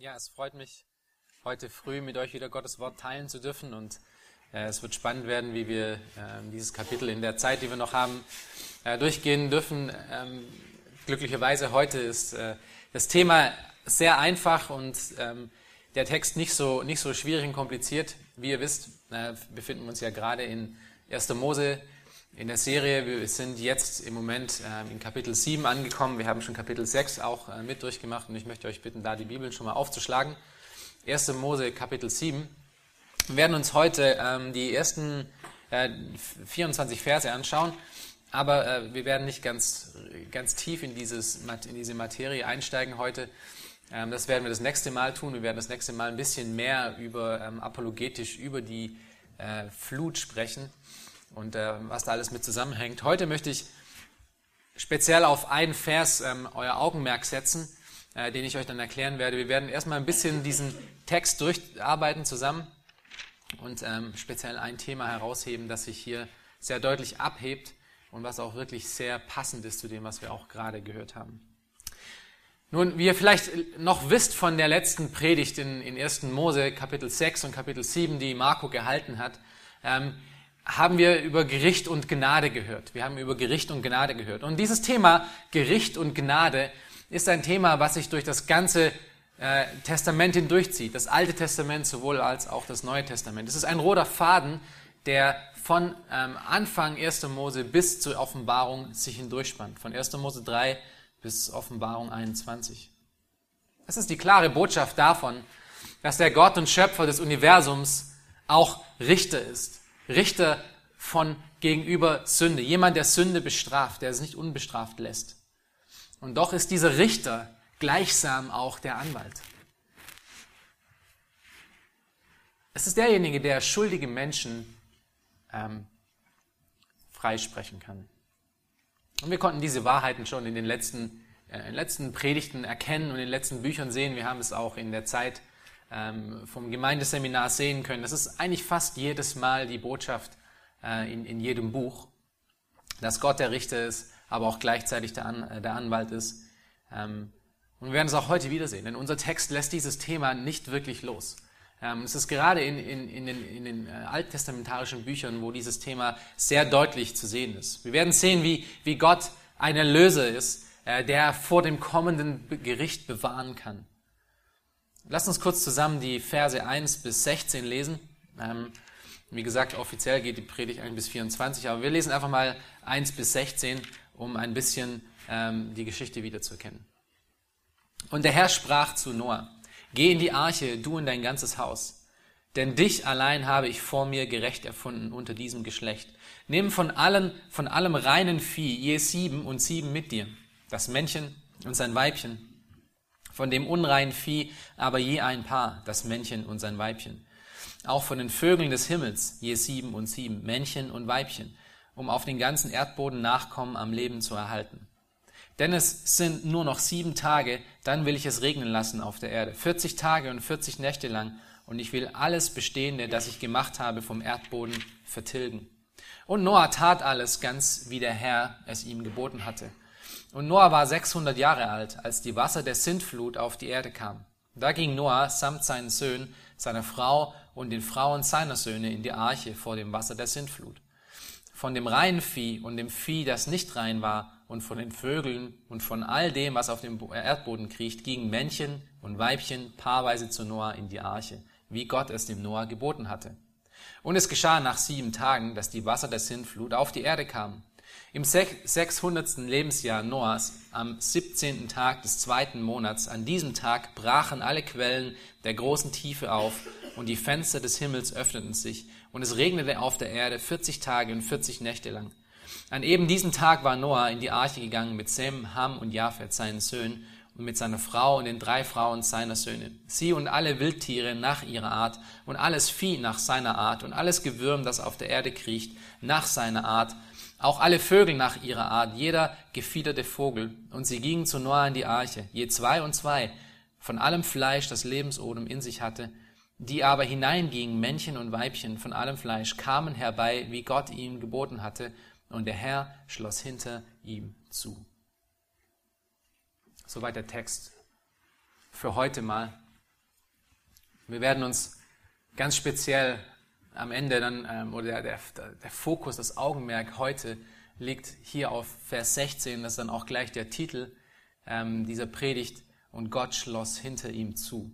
Ja, es freut mich, heute früh mit euch wieder Gottes Wort teilen zu dürfen und äh, es wird spannend werden, wie wir äh, dieses Kapitel in der Zeit, die wir noch haben, äh, durchgehen dürfen. Ähm, glücklicherweise heute ist äh, das Thema sehr einfach und ähm, der Text nicht so, nicht so schwierig und kompliziert. Wie ihr wisst, äh, befinden wir uns ja gerade in 1. Mose in der Serie. Wir sind jetzt im Moment äh, in Kapitel 7 angekommen. Wir haben schon Kapitel 6 auch äh, mit durchgemacht und ich möchte euch bitten, da die Bibeln schon mal aufzuschlagen. 1. Mose Kapitel 7. Wir werden uns heute ähm, die ersten äh, 24 Verse anschauen, aber äh, wir werden nicht ganz, ganz tief in, dieses, in diese Materie einsteigen heute. Ähm, das werden wir das nächste Mal tun. Wir werden das nächste Mal ein bisschen mehr über ähm, apologetisch über die äh, Flut sprechen und äh, was da alles mit zusammenhängt. Heute möchte ich speziell auf einen Vers ähm, euer Augenmerk setzen, äh, den ich euch dann erklären werde. Wir werden erstmal ein bisschen diesen Text durcharbeiten zusammen und ähm, speziell ein Thema herausheben, das sich hier sehr deutlich abhebt und was auch wirklich sehr passend ist zu dem, was wir auch gerade gehört haben. Nun, wie ihr vielleicht noch wisst von der letzten Predigt in, in 1. Mose, Kapitel 6 und Kapitel 7, die Marco gehalten hat, ähm, haben wir über Gericht und Gnade gehört. Wir haben über Gericht und Gnade gehört. Und dieses Thema Gericht und Gnade ist ein Thema, was sich durch das ganze äh, Testament hindurchzieht. Das Alte Testament sowohl als auch das Neue Testament. Es ist ein roter Faden, der von ähm, Anfang 1. Mose bis zur Offenbarung sich hindurchspannt. Von 1. Mose 3 bis Offenbarung 21. Es ist die klare Botschaft davon, dass der Gott und Schöpfer des Universums auch Richter ist Richter von gegenüber Sünde. Jemand, der Sünde bestraft, der es nicht unbestraft lässt. Und doch ist dieser Richter gleichsam auch der Anwalt. Es ist derjenige, der schuldige Menschen ähm, freisprechen kann. Und wir konnten diese Wahrheiten schon in den letzten, äh, in den letzten Predigten erkennen und in den letzten Büchern sehen. Wir haben es auch in der Zeit vom Gemeindeseminar sehen können. Das ist eigentlich fast jedes Mal die Botschaft äh, in, in jedem Buch, dass Gott der Richter ist, aber auch gleichzeitig der, An, äh, der Anwalt ist. Ähm, und wir werden es auch heute wiedersehen, denn unser Text lässt dieses Thema nicht wirklich los. Ähm, es ist gerade in, in, in den, in den äh, alttestamentarischen Büchern, wo dieses Thema sehr deutlich zu sehen ist. Wir werden sehen, wie, wie Gott ein Erlöser ist, der vor dem kommenden Gericht bewahren kann. Lass uns kurz zusammen die Verse 1 bis 16 lesen. Ähm, wie gesagt, offiziell geht die Predigt 1 bis 24, aber wir lesen einfach mal 1 bis 16, um ein bisschen ähm, die Geschichte wiederzuerkennen. Und der Herr sprach zu Noah, Geh in die Arche, du und dein ganzes Haus, denn dich allein habe ich vor mir gerecht erfunden unter diesem Geschlecht. Nimm von allen, von allem reinen Vieh je sieben und sieben mit dir, das Männchen und sein Weibchen, von dem unreinen Vieh aber je ein Paar, das Männchen und sein Weibchen. Auch von den Vögeln des Himmels je sieben und sieben, Männchen und Weibchen, um auf den ganzen Erdboden Nachkommen am Leben zu erhalten. Denn es sind nur noch sieben Tage, dann will ich es regnen lassen auf der Erde. 40 Tage und 40 Nächte lang, und ich will alles Bestehende, das ich gemacht habe, vom Erdboden vertilgen. Und Noah tat alles ganz, wie der Herr es ihm geboten hatte. Und Noah war 600 Jahre alt, als die Wasser der Sintflut auf die Erde kamen. Da ging Noah samt seinen Söhnen, seiner Frau und den Frauen seiner Söhne in die Arche vor dem Wasser der Sintflut. Von dem reinen Vieh und dem Vieh, das nicht rein war, und von den Vögeln und von all dem, was auf dem Erdboden kriecht, gingen Männchen und Weibchen paarweise zu Noah in die Arche, wie Gott es dem Noah geboten hatte. Und es geschah nach sieben Tagen, dass die Wasser der Sintflut auf die Erde kamen im 600. Lebensjahr Noahs, am 17. Tag des zweiten Monats, an diesem Tag brachen alle Quellen der großen Tiefe auf und die Fenster des Himmels öffneten sich und es regnete auf der Erde 40 Tage und 40 Nächte lang. An eben diesem Tag war Noah in die Arche gegangen mit Sem, Ham und Japhet, seinen Söhnen, und mit seiner Frau und den drei Frauen seiner Söhne. Sie und alle Wildtiere nach ihrer Art und alles Vieh nach seiner Art und alles Gewürm, das auf der Erde kriecht, nach seiner Art auch alle Vögel nach ihrer Art, jeder gefiederte Vogel. Und sie gingen zu Noah in die Arche, je zwei und zwei, von allem Fleisch, das Lebensodem in sich hatte. Die aber hineingingen, Männchen und Weibchen von allem Fleisch, kamen herbei, wie Gott ihnen geboten hatte, und der Herr schloss hinter ihm zu. Soweit der Text für heute mal. Wir werden uns ganz speziell am Ende dann, ähm, oder der, der, der Fokus, das Augenmerk heute liegt hier auf Vers 16, das ist dann auch gleich der Titel ähm, dieser Predigt, und Gott schloss hinter ihm zu.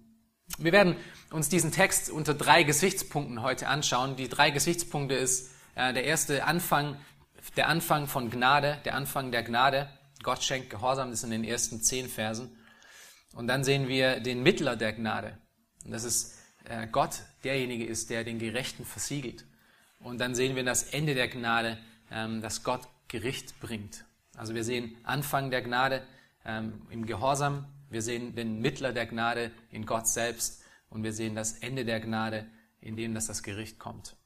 Wir werden uns diesen Text unter drei Gesichtspunkten heute anschauen. Die drei Gesichtspunkte ist äh, der erste Anfang, der Anfang von Gnade, der Anfang der Gnade. Gott schenkt Gehorsam, das ist in den ersten zehn Versen. Und dann sehen wir den Mittler der Gnade. Und das ist äh, Gott, derjenige ist, der den Gerechten versiegelt. Und dann sehen wir das Ende der Gnade, ähm, dass Gott Gericht bringt. Also wir sehen Anfang der Gnade ähm, im Gehorsam, wir sehen den Mittler der Gnade in Gott selbst und wir sehen das Ende der Gnade, in dem dass das Gericht kommt.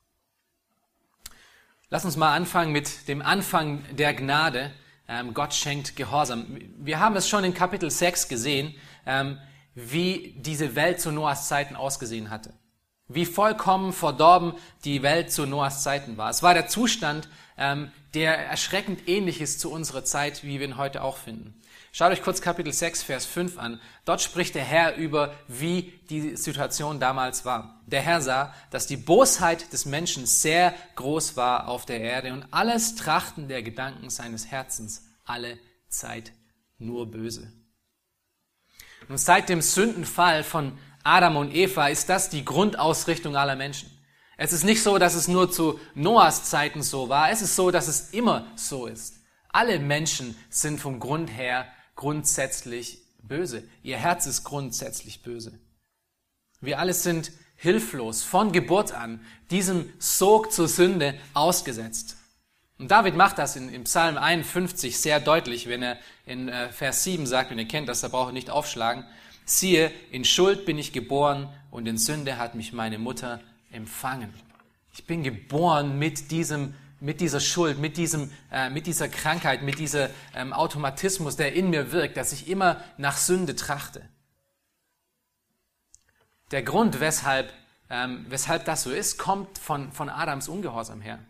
Lass uns mal anfangen mit dem Anfang der Gnade. Ähm, Gott schenkt Gehorsam. Wir haben es schon in Kapitel 6 gesehen, wie diese Welt zu Noahs Zeiten ausgesehen hatte. Wie vollkommen verdorben die Welt zu Noahs Zeiten war. Es war der Zustand, ähm, der erschreckend ähnlich ist zu unserer Zeit, wie wir ihn heute auch finden. Schaut euch kurz Kapitel 6, Vers 5 an. Dort spricht der Herr über, wie die Situation damals war. Der Herr sah, dass die Bosheit des Menschen sehr groß war auf der Erde und alles Trachten der Gedanken seines Herzens alle Zeit nur böse. Und seit dem Sündenfall von Adam und Eva ist das die Grundausrichtung aller Menschen. Es ist nicht so, dass es nur zu Noahs Zeiten so war. Es ist so, dass es immer so ist. Alle Menschen sind vom Grund her grundsätzlich böse. Ihr Herz ist grundsätzlich böse. Wir alle sind hilflos von Geburt an diesem Sog zur Sünde ausgesetzt. Und David macht das in, in Psalm 51 sehr deutlich, wenn er in äh, Vers 7 sagt, wenn ihr kennt das, da braucht ihr nicht aufschlagen, siehe, in Schuld bin ich geboren und in Sünde hat mich meine Mutter empfangen. Ich bin geboren mit diesem mit dieser Schuld, mit, diesem, äh, mit dieser Krankheit, mit diesem ähm, Automatismus, der in mir wirkt, dass ich immer nach Sünde trachte. Der Grund, weshalb, ähm, weshalb das so ist, kommt von, von Adams Ungehorsam her.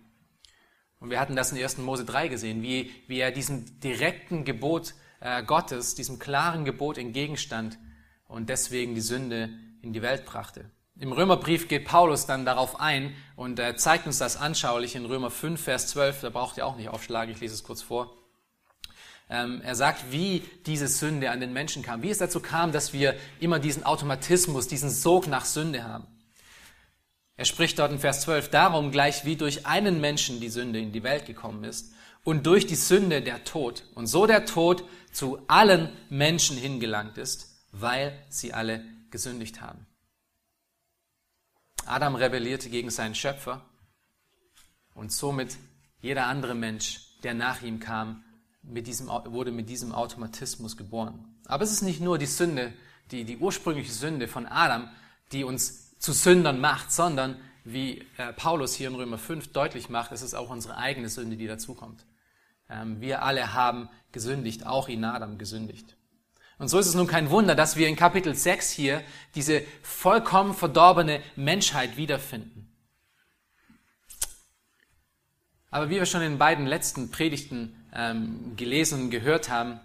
Und wir hatten das in 1. Mose 3 gesehen, wie, wie er diesem direkten Gebot äh, Gottes, diesem klaren Gebot entgegenstand und deswegen die Sünde in die Welt brachte. Im Römerbrief geht Paulus dann darauf ein und er zeigt uns das anschaulich in Römer 5, Vers 12. Da braucht ihr auch nicht aufschlagen, ich lese es kurz vor. Ähm, er sagt, wie diese Sünde an den Menschen kam, wie es dazu kam, dass wir immer diesen Automatismus, diesen Sog nach Sünde haben. Er spricht dort in Vers 12, darum gleich wie durch einen Menschen die Sünde in die Welt gekommen ist und durch die Sünde der Tod und so der Tod zu allen Menschen hingelangt ist, weil sie alle gesündigt haben. Adam rebellierte gegen seinen Schöpfer und somit jeder andere Mensch, der nach ihm kam, mit diesem, wurde mit diesem Automatismus geboren. Aber es ist nicht nur die Sünde, die, die ursprüngliche Sünde von Adam, die uns zu Sündern macht, sondern wie äh, Paulus hier in Römer 5 deutlich macht, es ist auch unsere eigene Sünde, die dazukommt. Ähm, wir alle haben gesündigt, auch in Adam gesündigt. Und so ist es nun kein Wunder, dass wir in Kapitel 6 hier diese vollkommen verdorbene Menschheit wiederfinden. Aber wie wir schon in beiden letzten Predigten ähm, gelesen und gehört haben,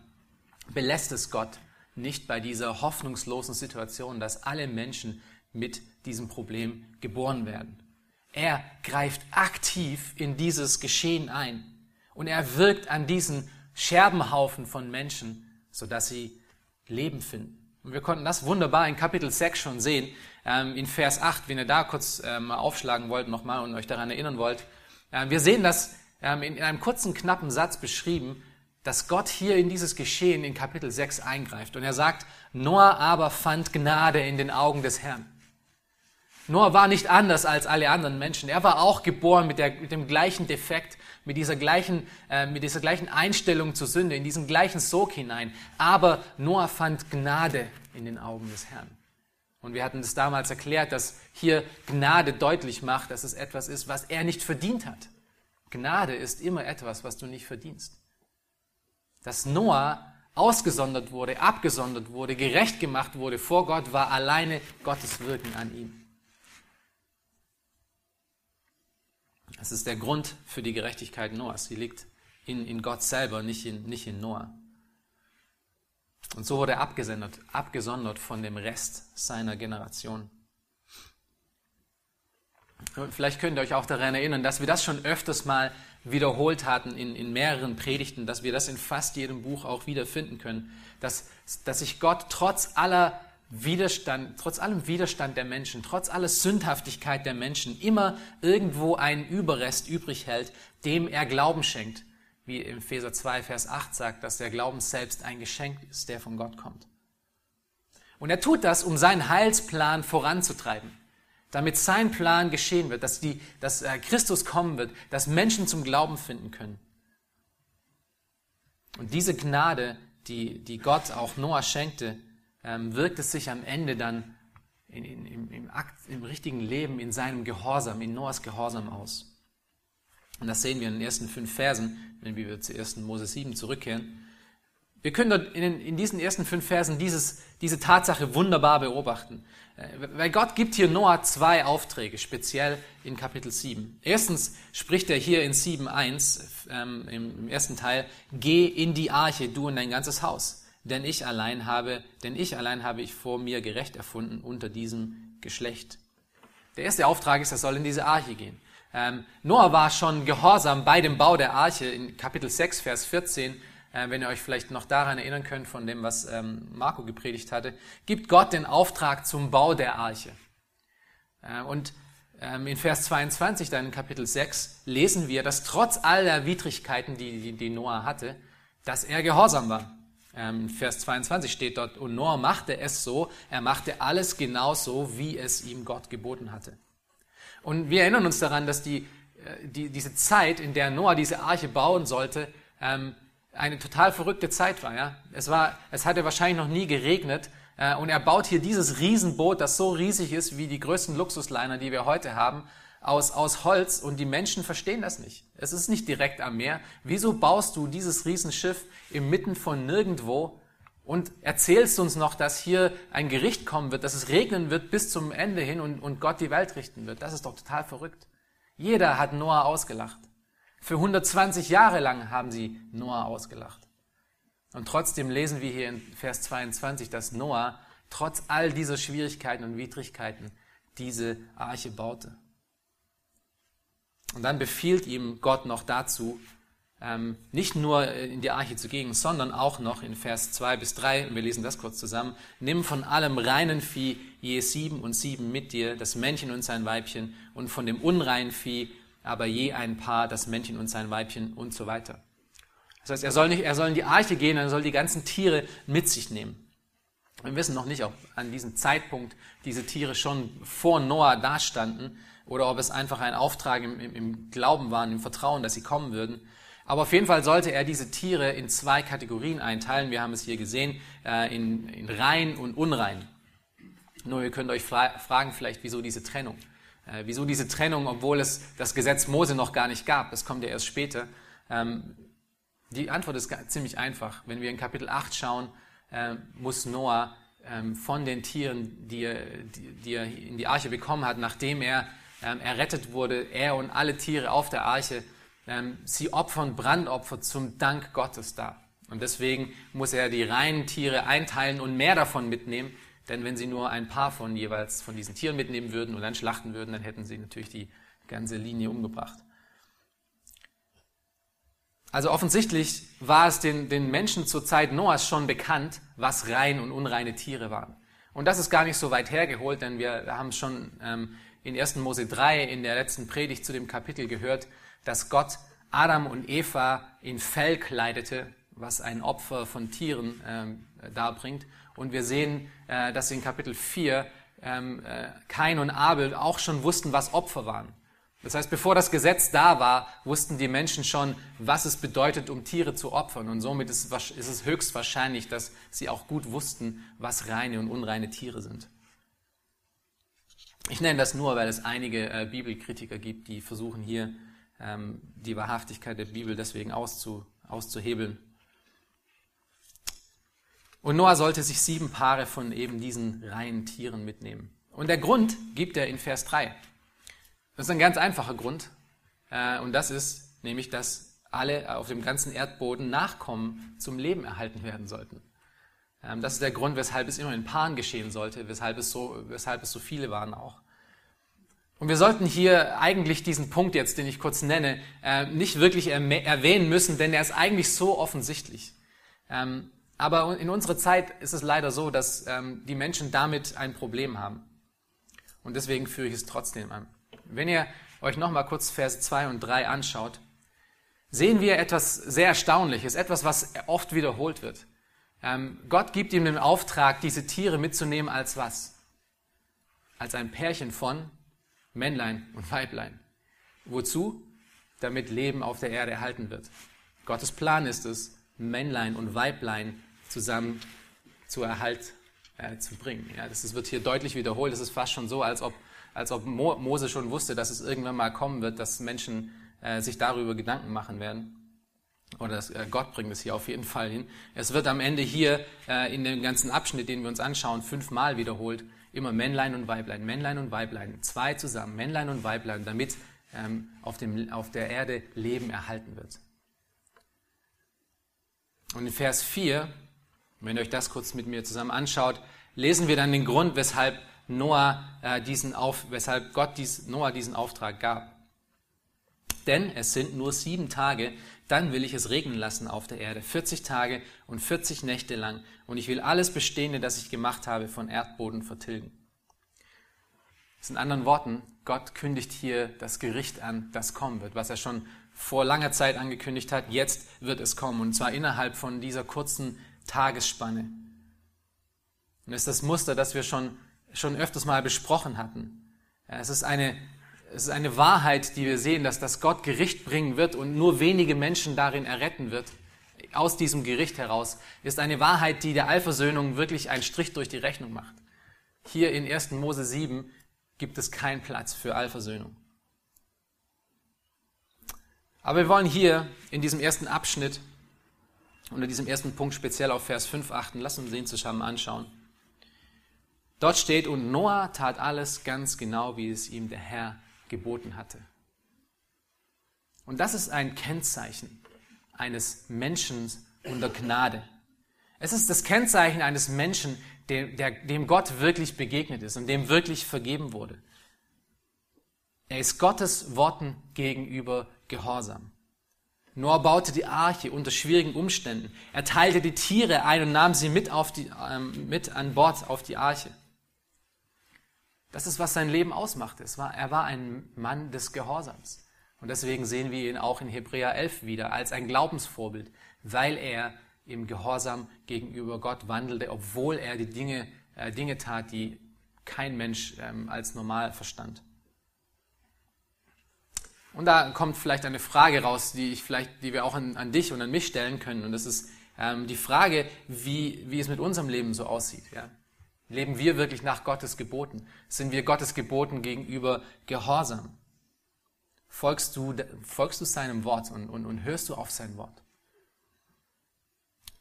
belässt es Gott nicht bei dieser hoffnungslosen Situation, dass alle Menschen mit diesem Problem geboren werden. Er greift aktiv in dieses Geschehen ein und er wirkt an diesen Scherbenhaufen von Menschen, sodass sie Leben finden. Und wir konnten das wunderbar in Kapitel 6 schon sehen, ähm, in Vers 8, wenn ihr da kurz ähm, aufschlagen wollt nochmal und euch daran erinnern wollt. Ähm, wir sehen das ähm, in einem kurzen, knappen Satz beschrieben, dass Gott hier in dieses Geschehen in Kapitel 6 eingreift. Und er sagt, Noah aber fand Gnade in den Augen des Herrn. Noah war nicht anders als alle anderen Menschen. Er war auch geboren mit, der, mit dem gleichen Defekt, mit dieser, gleichen, äh, mit dieser gleichen Einstellung zur Sünde, in diesen gleichen Sog hinein. Aber Noah fand Gnade in den Augen des Herrn. Und wir hatten es damals erklärt, dass hier Gnade deutlich macht, dass es etwas ist, was er nicht verdient hat. Gnade ist immer etwas, was du nicht verdienst. Dass Noah ausgesondert wurde, abgesondert wurde, gerecht gemacht wurde vor Gott, war alleine Gottes Wirken an ihm. Das ist der Grund für die Gerechtigkeit Noahs. Sie liegt in, in Gott selber, nicht in, nicht in Noah. Und so wurde er abgesondert, abgesondert von dem Rest seiner Generation. Vielleicht könnt ihr euch auch daran erinnern, dass wir das schon öfters mal wiederholt hatten in, in mehreren Predigten, dass wir das in fast jedem Buch auch wiederfinden können, dass, dass sich Gott trotz aller Widerstand, trotz allem Widerstand der Menschen, trotz aller Sündhaftigkeit der Menschen immer irgendwo einen Überrest übrig hält, dem er Glauben schenkt. Wie im Epheser 2, Vers 8 sagt, dass der Glauben selbst ein Geschenk ist, der von Gott kommt. Und er tut das, um seinen Heilsplan voranzutreiben damit sein Plan geschehen wird, dass, die, dass äh, Christus kommen wird, dass Menschen zum Glauben finden können. Und diese Gnade, die, die Gott auch Noah schenkte, ähm, wirkt es sich am Ende dann in, in, im, im, Akt, im richtigen Leben, in seinem Gehorsam, in Noahs Gehorsam aus. Und das sehen wir in den ersten fünf Versen, wenn wir zu 1. Mose 7 zurückkehren. Wir können in, in diesen ersten fünf Versen dieses, diese Tatsache wunderbar beobachten. Äh, weil Gott gibt hier Noah zwei Aufträge, speziell in Kapitel 7. Erstens spricht er hier in 7.1 ähm, im ersten Teil, geh in die Arche, du und dein ganzes Haus, denn ich allein habe, denn ich allein habe ich vor mir gerecht erfunden unter diesem Geschlecht. Der erste Auftrag ist, er soll in diese Arche gehen. Ähm, Noah war schon gehorsam bei dem Bau der Arche in Kapitel 6, Vers 14 äh, wenn ihr euch vielleicht noch daran erinnern könnt, von dem, was ähm, Marco gepredigt hatte, gibt Gott den Auftrag zum Bau der Arche. Äh, und ähm, in Vers 22, dann in Kapitel 6, lesen wir, dass trotz aller Widrigkeiten, die, die, die Noah hatte, dass er gehorsam war. Ähm, Vers 22 steht dort, und Noah machte es so, er machte alles genauso, wie es ihm Gott geboten hatte. Und wir erinnern uns daran, dass die, äh, die, diese Zeit, in der Noah diese Arche bauen sollte, ähm, eine total verrückte Zeit war. Ja? Es, war, es hatte wahrscheinlich noch nie geregnet äh, und er baut hier dieses Riesenboot, das so riesig ist wie die größten Luxusliner, die wir heute haben, aus, aus Holz und die Menschen verstehen das nicht. Es ist nicht direkt am Meer. Wieso baust du dieses Riesenschiff inmitten von nirgendwo und erzählst uns noch, dass hier ein Gericht kommen wird, dass es regnen wird bis zum Ende hin und, und Gott die Welt richten wird? Das ist doch total verrückt. Jeder hat Noah ausgelacht. Für 120 Jahre lang haben sie Noah ausgelacht. Und trotzdem lesen wir hier in Vers 22, dass Noah trotz all dieser Schwierigkeiten und Widrigkeiten diese Arche baute. Und dann befiehlt ihm Gott noch dazu, ähm, nicht nur in die Arche zu gehen, sondern auch noch in Vers 2 bis 3, wir lesen das kurz zusammen, nimm von allem reinen Vieh je sieben und sieben mit dir, das Männchen und sein Weibchen, und von dem unreinen Vieh aber je ein Paar, das Männchen und sein Weibchen und so weiter. Das heißt, er soll nicht, er soll in die Arche gehen, er soll die ganzen Tiere mit sich nehmen. Wir wissen noch nicht, ob an diesem Zeitpunkt diese Tiere schon vor Noah dastanden oder ob es einfach ein Auftrag im, im, im Glauben war, im Vertrauen, dass sie kommen würden. Aber auf jeden Fall sollte er diese Tiere in zwei Kategorien einteilen. Wir haben es hier gesehen, äh, in, in rein und unrein. Nur ihr könnt euch fragen vielleicht, wieso diese Trennung. Äh, wieso diese Trennung, obwohl es das Gesetz Mose noch gar nicht gab? Das kommt ja erst später. Ähm, die Antwort ist ziemlich einfach. Wenn wir in Kapitel 8 schauen, äh, muss Noah ähm, von den Tieren, die er, die, die er, in die Arche bekommen hat, nachdem er ähm, errettet wurde, er und alle Tiere auf der Arche, ähm, sie opfern Brandopfer zum Dank Gottes da. Und deswegen muss er die reinen Tiere einteilen und mehr davon mitnehmen, denn wenn sie nur ein paar von jeweils von diesen Tieren mitnehmen würden und dann schlachten würden, dann hätten sie natürlich die ganze Linie umgebracht. Also offensichtlich war es den, den Menschen zur Zeit Noahs schon bekannt, was rein und unreine Tiere waren. Und das ist gar nicht so weit hergeholt, denn wir haben schon ähm, in 1. Mose 3 in der letzten Predigt zu dem Kapitel gehört, dass Gott Adam und Eva in Fell kleidete, was ein Opfer von Tieren ähm, darbringt. Und wir sehen, äh, dass in Kapitel 4 ähm, äh, Kain und Abel auch schon wussten, was Opfer waren. Das heißt, bevor das Gesetz da war, wussten die Menschen schon, was es bedeutet, um Tiere zu opfern. Und somit ist es höchstwahrscheinlich, dass sie auch gut wussten, was reine und unreine Tiere sind. Ich nenne das nur, weil es einige äh, Bibelkritiker gibt, die versuchen hier ähm, die Wahrhaftigkeit der Bibel deswegen auszu, auszuhebeln. Und Noah sollte sich sieben Paare von eben diesen reinen Tieren mitnehmen. Und der Grund gibt er in Vers 3. Das ist ein ganz einfacher Grund. Äh, und das ist nämlich, dass alle auf dem ganzen Erdboden Nachkommen zum Leben erhalten werden sollten. Ähm, das ist der Grund, weshalb es immer in Paaren geschehen sollte, weshalb es so, weshalb es so viele waren auch. Und wir sollten hier eigentlich diesen Punkt jetzt, den ich kurz nenne, äh, nicht wirklich erwähnen müssen, denn er ist eigentlich so offensichtlich. Ähm, aber in unserer Zeit ist es leider so, dass ähm, die Menschen damit ein Problem haben. Und deswegen führe ich es trotzdem an. Wenn ihr euch nochmal kurz Vers 2 und 3 anschaut, sehen wir etwas sehr Erstaunliches, etwas, was oft wiederholt wird. Ähm, Gott gibt ihm den Auftrag, diese Tiere mitzunehmen als was? Als ein Pärchen von Männlein und Weiblein. Wozu? Damit Leben auf der Erde erhalten wird. Gottes Plan ist es, Männlein und Weiblein zusammen zu Erhalt äh, zu bringen. Ja, das, das wird hier deutlich wiederholt. Es ist fast schon so, als ob, als ob Mo, Mose schon wusste, dass es irgendwann mal kommen wird, dass Menschen äh, sich darüber Gedanken machen werden. Oder dass, äh, Gott bringt es hier auf jeden Fall hin. Es wird am Ende hier äh, in dem ganzen Abschnitt, den wir uns anschauen, fünfmal wiederholt. Immer Männlein und Weiblein, Männlein und Weiblein, zwei zusammen, Männlein und Weiblein, damit ähm, auf, dem, auf der Erde Leben erhalten wird. Und in Vers 4, wenn ihr euch das kurz mit mir zusammen anschaut, lesen wir dann den Grund, weshalb Noah äh, diesen auf, weshalb Gott dies, Noah diesen Auftrag gab. Denn es sind nur sieben Tage, dann will ich es regnen lassen auf der Erde, 40 Tage und 40 Nächte lang, und ich will alles Bestehende, das ich gemacht habe, von Erdboden vertilgen. Das in anderen Worten, Gott kündigt hier das Gericht an, das kommen wird, was er schon vor langer Zeit angekündigt hat, jetzt wird es kommen, und zwar innerhalb von dieser kurzen Tagesspanne. Und das ist das Muster, das wir schon, schon öfters mal besprochen hatten. Es ist eine es ist eine Wahrheit, die wir sehen, dass das Gott Gericht bringen wird und nur wenige Menschen darin erretten wird. Aus diesem Gericht heraus ist eine Wahrheit, die der Allversöhnung wirklich einen Strich durch die Rechnung macht. Hier in 1. Mose 7 gibt es keinen Platz für Allversöhnung. Aber wir wollen hier in diesem ersten Abschnitt, unter diesem ersten Punkt speziell auf Vers 5 achten. Lass uns den zusammen anschauen. Dort steht, und Noah tat alles ganz genau, wie es ihm der Herr geboten hatte. Und das ist ein Kennzeichen eines Menschen unter Gnade. Es ist das Kennzeichen eines Menschen, dem, der, dem Gott wirklich begegnet ist und dem wirklich vergeben wurde. Er ist Gottes Worten gegenüber gehorsam. Noah baute die Arche unter schwierigen Umständen. Er teilte die Tiere ein und nahm sie mit, auf die, ähm, mit an Bord auf die Arche. Das ist, was sein Leben ausmachte. Es war, er war ein Mann des Gehorsams. Und deswegen sehen wir ihn auch in Hebräer 11 wieder als ein Glaubensvorbild, weil er im Gehorsam gegenüber Gott wandelte, obwohl er die Dinge, äh, Dinge tat, die kein Mensch ähm, als normal verstand. Und da kommt vielleicht eine Frage raus, die ich vielleicht, die wir auch an, an dich und an mich stellen können. Und das ist ähm, die Frage, wie, wie es mit unserem Leben so aussieht. Ja? Leben wir wirklich nach Gottes Geboten? Sind wir Gottes Geboten gegenüber gehorsam? Folgst du, folgst du seinem Wort und, und, und hörst du auf sein Wort?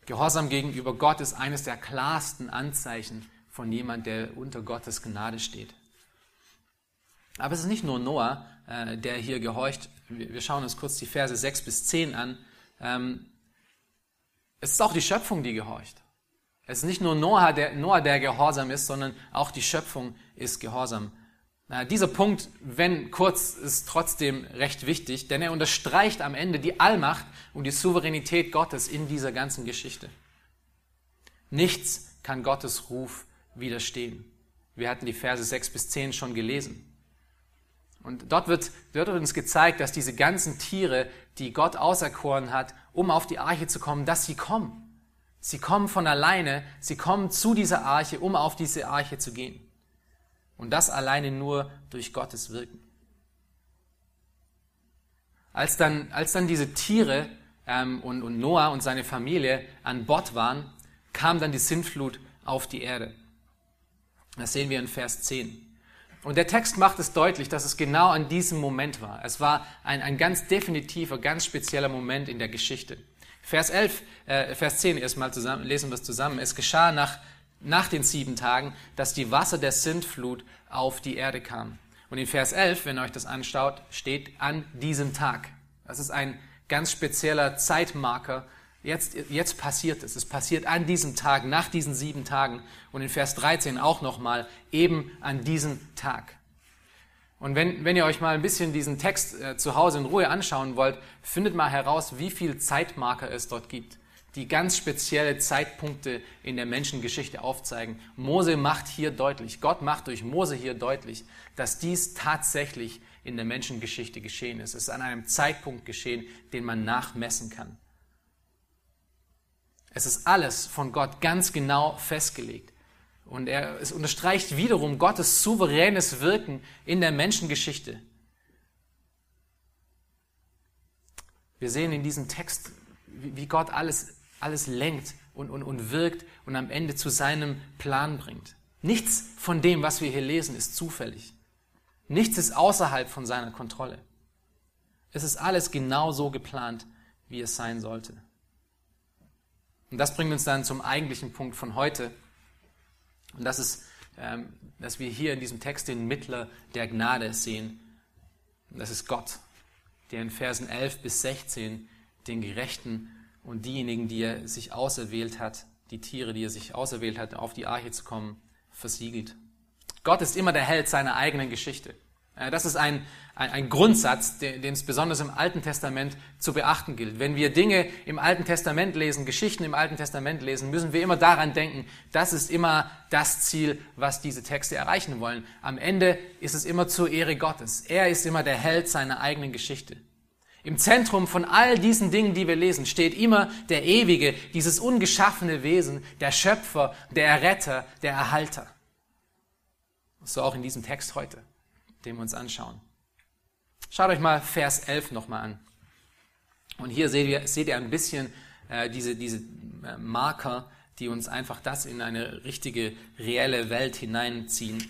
Gehorsam gegenüber Gott ist eines der klarsten Anzeichen von jemand, der unter Gottes Gnade steht. Aber es ist nicht nur Noah, äh, der hier gehorcht. Wir schauen uns kurz die Verse 6 bis 10 an. Ähm, es ist auch die Schöpfung, die gehorcht. Es ist nicht nur Noah der, Noah, der gehorsam ist, sondern auch die Schöpfung ist gehorsam. Na, dieser Punkt, wenn kurz, ist trotzdem recht wichtig, denn er unterstreicht am Ende die Allmacht und die Souveränität Gottes in dieser ganzen Geschichte. Nichts kann Gottes Ruf widerstehen. Wir hatten die Verse 6 bis 10 schon gelesen. Und dort wird, dort wird uns gezeigt, dass diese ganzen Tiere, die Gott auserkoren hat, um auf die Arche zu kommen, dass sie kommen. Sie kommen von alleine, sie kommen zu dieser Arche, um auf diese Arche zu gehen. Und das alleine nur durch Gottes Wirken. Als dann, als dann diese Tiere ähm, und, und Noah und seine Familie an Bord waren, kam dann die Sintflut auf die Erde. Das sehen wir in Vers 10. Und der Text macht es deutlich, dass es genau an diesem Moment war. Es war ein, ein ganz definitiver, ganz spezieller Moment in der Geschichte. Vers 11, äh, Vers 10 erstmal zusammen, lesen wir es zusammen. Es geschah nach, nach den sieben Tagen, dass die Wasser der Sintflut auf die Erde kamen. Und in Vers 11, wenn ihr euch das anschaut, steht an diesem Tag. Das ist ein ganz spezieller Zeitmarker. Jetzt, jetzt passiert es. Es passiert an diesem Tag, nach diesen sieben Tagen. Und in Vers 13 auch nochmal, eben an diesem Tag. Und wenn, wenn ihr euch mal ein bisschen diesen Text äh, zu Hause in Ruhe anschauen wollt, findet mal heraus, wie viel Zeitmarker es dort gibt, die ganz spezielle Zeitpunkte in der Menschengeschichte aufzeigen. Mose macht hier deutlich, Gott macht durch Mose hier deutlich, dass dies tatsächlich in der Menschengeschichte geschehen ist. Es ist an einem Zeitpunkt geschehen, den man nachmessen kann. Es ist alles von Gott ganz genau festgelegt. Und er, es unterstreicht wiederum Gottes souveränes Wirken in der Menschengeschichte. Wir sehen in diesem Text, wie Gott alles, alles lenkt und, und, und wirkt und am Ende zu seinem Plan bringt. Nichts von dem, was wir hier lesen, ist zufällig. Nichts ist außerhalb von seiner Kontrolle. Es ist alles genau so geplant, wie es sein sollte. Und das bringt uns dann zum eigentlichen Punkt von heute. Und das ist, ähm, dass wir hier in diesem Text den Mittler der Gnade sehen. Und das ist Gott, der in Versen 11 bis 16 den Gerechten und diejenigen, die er sich auserwählt hat, die Tiere, die er sich auserwählt hat, auf die Arche zu kommen, versiegelt. Gott ist immer der Held seiner eigenen Geschichte. Äh, das ist ein, ein, ein Grundsatz, den, es besonders im Alten Testament zu beachten gilt. Wenn wir Dinge im Alten Testament lesen, Geschichten im Alten Testament lesen, müssen wir immer daran denken, das ist immer das Ziel, was diese Texte erreichen wollen. Am Ende ist es immer zur Ehre Gottes. Er ist immer der Held seiner eigenen Geschichte. Im Zentrum von all diesen Dingen, die wir lesen, steht immer der Ewige, dieses ungeschaffene Wesen, der Schöpfer, der Erretter, der Erhalter. So auch in diesem Text heute den wir uns anschauen. Schaut euch mal Vers 11 nochmal an. Und hier seht ihr, seht ihr ein bisschen äh, diese, diese äh, Marker, die uns einfach das in eine richtige, reelle Welt hineinziehen.